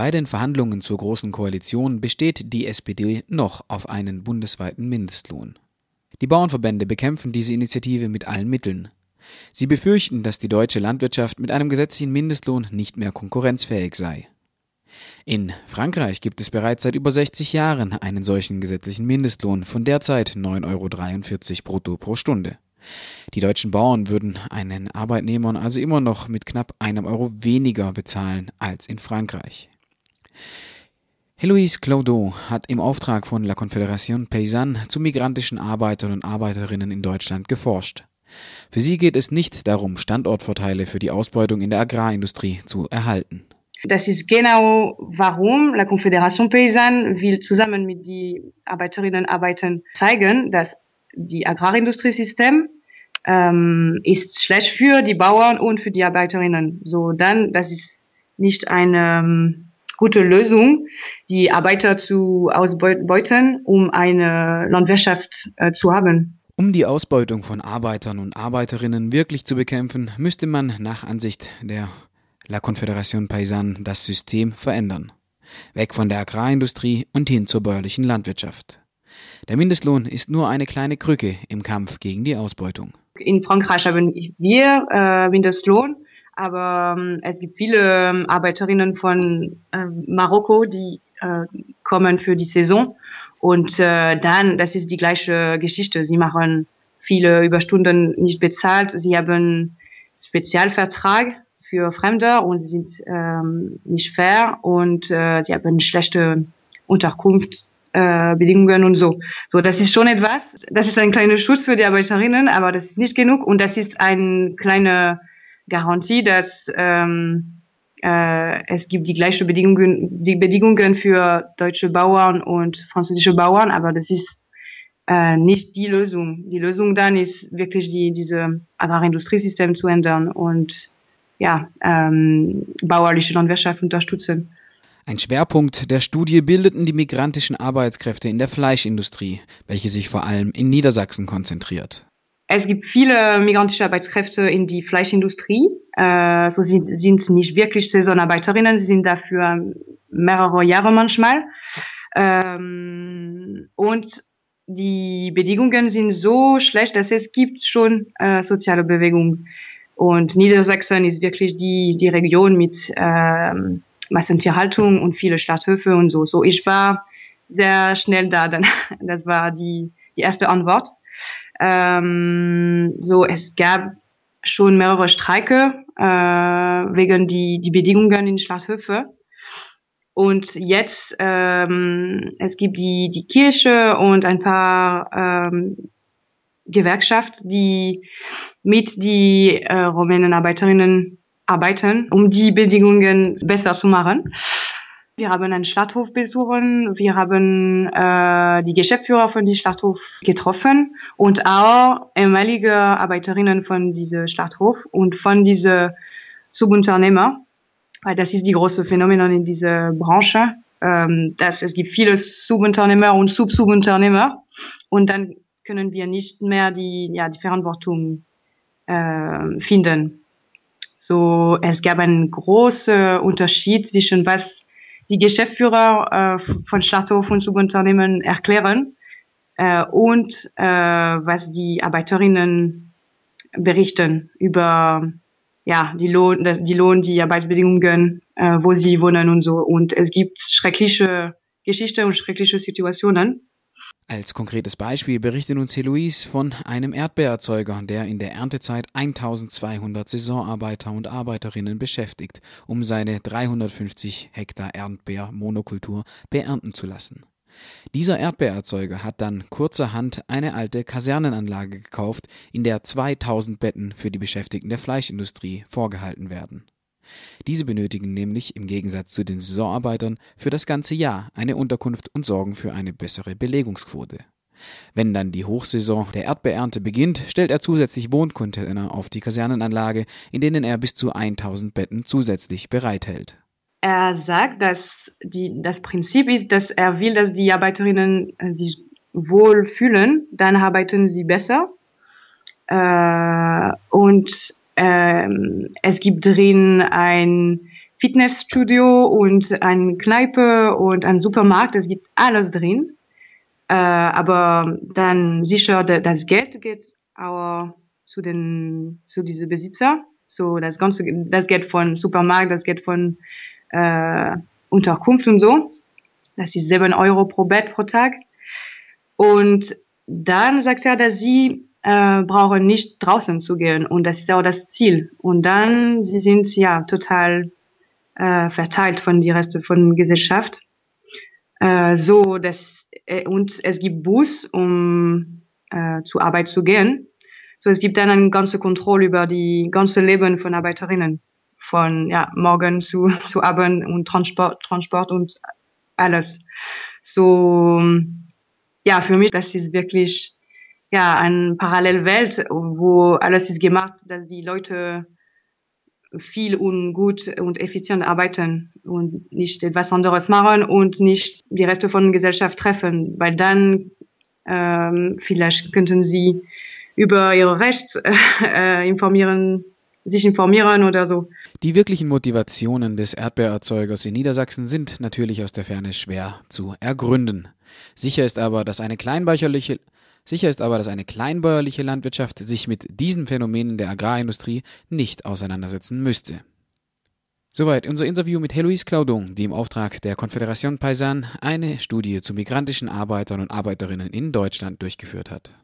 Bei den Verhandlungen zur Großen Koalition besteht die SPD noch auf einen bundesweiten Mindestlohn. Die Bauernverbände bekämpfen diese Initiative mit allen Mitteln. Sie befürchten, dass die deutsche Landwirtschaft mit einem gesetzlichen Mindestlohn nicht mehr konkurrenzfähig sei. In Frankreich gibt es bereits seit über 60 Jahren einen solchen gesetzlichen Mindestlohn von derzeit 9,43 Euro brutto pro Stunde. Die deutschen Bauern würden einen Arbeitnehmern also immer noch mit knapp einem Euro weniger bezahlen als in Frankreich. Heloise Claudeau hat im Auftrag von La Confédération Paysanne zu migrantischen Arbeitern und Arbeiterinnen in Deutschland geforscht. Für sie geht es nicht darum, Standortvorteile für die Ausbeutung in der Agrarindustrie zu erhalten. Das ist genau warum La Confédération Paysanne will zusammen mit den Arbeiterinnen und Arbeitern zeigen, dass die Agrarindustriesystem ähm, ist schlecht für die Bauern und für die Arbeiterinnen. So dann, das ist nicht eine ähm, gute Lösung, die Arbeiter zu ausbeuten, um eine Landwirtschaft äh, zu haben. Um die Ausbeutung von Arbeitern und Arbeiterinnen wirklich zu bekämpfen, müsste man nach Ansicht der La Confédération Paysanne das System verändern. Weg von der Agrarindustrie und hin zur bäuerlichen Landwirtschaft. Der Mindestlohn ist nur eine kleine Krücke im Kampf gegen die Ausbeutung. In Frankreich haben wir äh, Mindestlohn aber ähm, es gibt viele ähm, Arbeiterinnen von äh, Marokko, die äh, kommen für die Saison und äh, dann, das ist die gleiche Geschichte. Sie machen viele Überstunden nicht bezahlt, sie haben Spezialvertrag für Fremde und sie sind ähm, nicht fair und äh, sie haben schlechte Unterkunft äh, und so. So, das ist schon etwas. Das ist ein kleiner Schutz für die Arbeiterinnen, aber das ist nicht genug und das ist ein kleiner Garantie, dass ähm, äh, es gibt die gleichen Bedingungen, die Bedingungen für deutsche Bauern und französische Bauern, aber das ist äh, nicht die Lösung. Die Lösung dann ist wirklich die diese Agrarindustriesystem zu ändern und ja ähm, bauerliche Landwirtschaft unterstützen. Ein Schwerpunkt der Studie bildeten die migrantischen Arbeitskräfte in der Fleischindustrie, welche sich vor allem in Niedersachsen konzentriert. Es gibt viele migrantische Arbeitskräfte in die Fleischindustrie. Äh, so sind, sind nicht wirklich Saisonarbeiterinnen, sie sind dafür mehrere Jahre manchmal. Ähm, und die Bedingungen sind so schlecht, dass es gibt schon äh, soziale Bewegung. Und Niedersachsen ist wirklich die, die Region mit ähm, Massentierhaltung und viele Schlachthöfe und so. So, ich war sehr schnell da, dann, das war die, die erste Antwort. Ähm, so, es gab schon mehrere Streike äh, wegen die, die Bedingungen in Schlachthöfe. Und jetzt, ähm, es gibt die, die Kirche und ein paar ähm, Gewerkschaft, die mit die äh, rumänen Arbeiterinnen arbeiten, um die Bedingungen besser zu machen. Wir haben einen Schlachthof besuchen. Wir haben äh, die Geschäftsführer von diesem Schlachthof getroffen und auch ehemalige Arbeiterinnen von diesem Schlachthof und von diese Subunternehmer. Weil das ist die große Phänomen in dieser Branche. Ähm, dass es gibt viele Subunternehmer und Sub-Subunternehmer und dann können wir nicht mehr die, ja, die Verantwortung äh, finden. So, es gab einen großen Unterschied zwischen was die Geschäftsführer äh, von Schlachthof und Subunternehmen erklären äh, und äh, was die Arbeiterinnen berichten über ja die Lohn, die Lohn, die Arbeitsbedingungen, äh, wo sie wohnen und so. Und es gibt schreckliche Geschichten und schreckliche Situationen. Als konkretes Beispiel berichtet uns Heloise von einem Erdbeererzeuger, der in der Erntezeit 1200 Saisonarbeiter und Arbeiterinnen beschäftigt, um seine 350 Hektar Erdbeermonokultur beernten zu lassen. Dieser Erdbeererzeuger hat dann kurzerhand eine alte Kasernenanlage gekauft, in der 2000 Betten für die Beschäftigten der Fleischindustrie vorgehalten werden. Diese benötigen nämlich im Gegensatz zu den Saisonarbeitern für das ganze Jahr eine Unterkunft und sorgen für eine bessere Belegungsquote. Wenn dann die Hochsaison der Erdbeernte beginnt, stellt er zusätzlich Wohncontainer auf die Kasernenanlage, in denen er bis zu 1000 Betten zusätzlich bereithält. Er sagt, dass die, das Prinzip ist, dass er will, dass die Arbeiterinnen sich wohl fühlen, dann arbeiten sie besser. Äh, und ähm, es gibt drin ein Fitnessstudio und eine Kneipe und ein Supermarkt. Es gibt alles drin. Äh, aber dann sicher, das Geld geht auch zu den, zu diese Besitzer. So, das ganze, das geht von Supermarkt, das geht von, äh, Unterkunft und so. Das ist sieben Euro pro Bett pro Tag. Und dann sagt er, dass sie äh, brauchen nicht draußen zu gehen und das ist auch das Ziel. Und dann sie sind ja total äh, verteilt von die Reste von Gesellschaft. Äh, so dass äh, und es gibt Bus, um äh, zur Arbeit zu gehen. So es gibt dann eine ganze Kontrolle über die ganze Leben von Arbeiterinnen von ja morgen zu zu Abend und Transport Transport und alles. So ja für mich das ist wirklich ja eine Parallelwelt, wo alles ist gemacht, dass die Leute viel und gut und effizient arbeiten und nicht etwas anderes machen und nicht die Reste von Gesellschaft treffen, weil dann ähm, vielleicht könnten sie über ihre Rechte äh, informieren, sich informieren oder so. Die wirklichen Motivationen des Erdbeererzeugers in Niedersachsen sind natürlich aus der Ferne schwer zu ergründen. Sicher ist aber, dass eine kleinbäuerliche Sicher ist aber, dass eine kleinbäuerliche Landwirtschaft sich mit diesen Phänomenen der Agrarindustrie nicht auseinandersetzen müsste. Soweit unser Interview mit Heloise Claudon, die im Auftrag der Confédération Paysanne eine Studie zu migrantischen Arbeitern und Arbeiterinnen in Deutschland durchgeführt hat.